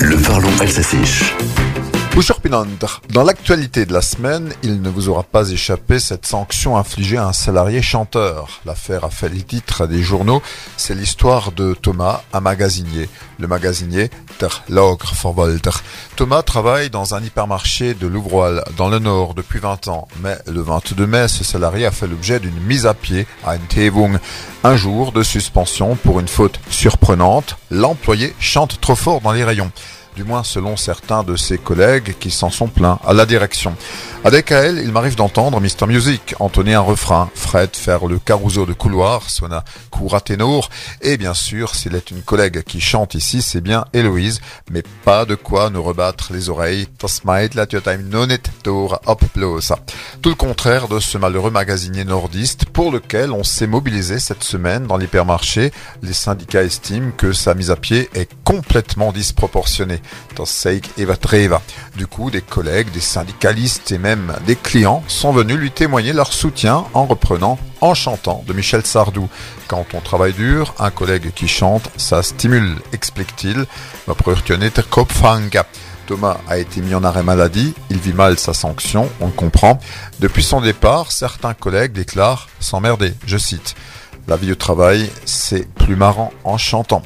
Le parlons alsacien. Dans l'actualité de la semaine, il ne vous aura pas échappé cette sanction infligée à un salarié chanteur. L'affaire a fait le titre des journaux. C'est l'histoire de Thomas, un magasinier. Le magasinier Der Logre Verwalter. Thomas travaille dans un hypermarché de Louvroil, dans le Nord, depuis 20 ans. Mais le 22 mai, ce salarié a fait l'objet d'une mise à pied, à Tevung. Un jour de suspension pour une faute surprenante. L'employé chante trop fort dans les rayons du moins selon certains de ses collègues qui s'en sont plaints à la direction. Avec elle, il m'arrive d'entendre Mr. Music entonner un refrain, Fred faire le carousel de couloir, sona coura ténor, et bien sûr, s'il est une collègue qui chante ici, c'est bien Héloïse, mais pas de quoi nous rebattre les oreilles. Tout le contraire de ce malheureux magasinier nordiste pour lequel on s'est mobilisé cette semaine dans l'hypermarché. Les syndicats estiment que sa mise à pied est complètement disproportionnée. Du coup, des collègues, des syndicalistes et des clients sont venus lui témoigner leur soutien en reprenant En chantant de Michel Sardou. Quand on travaille dur, un collègue qui chante, ça stimule, explique-t-il. Thomas a été mis en arrêt maladie, il vit mal sa sanction, on le comprend. Depuis son départ, certains collègues déclarent s'emmerder, je cite. La vie au travail, c'est plus marrant en chantant.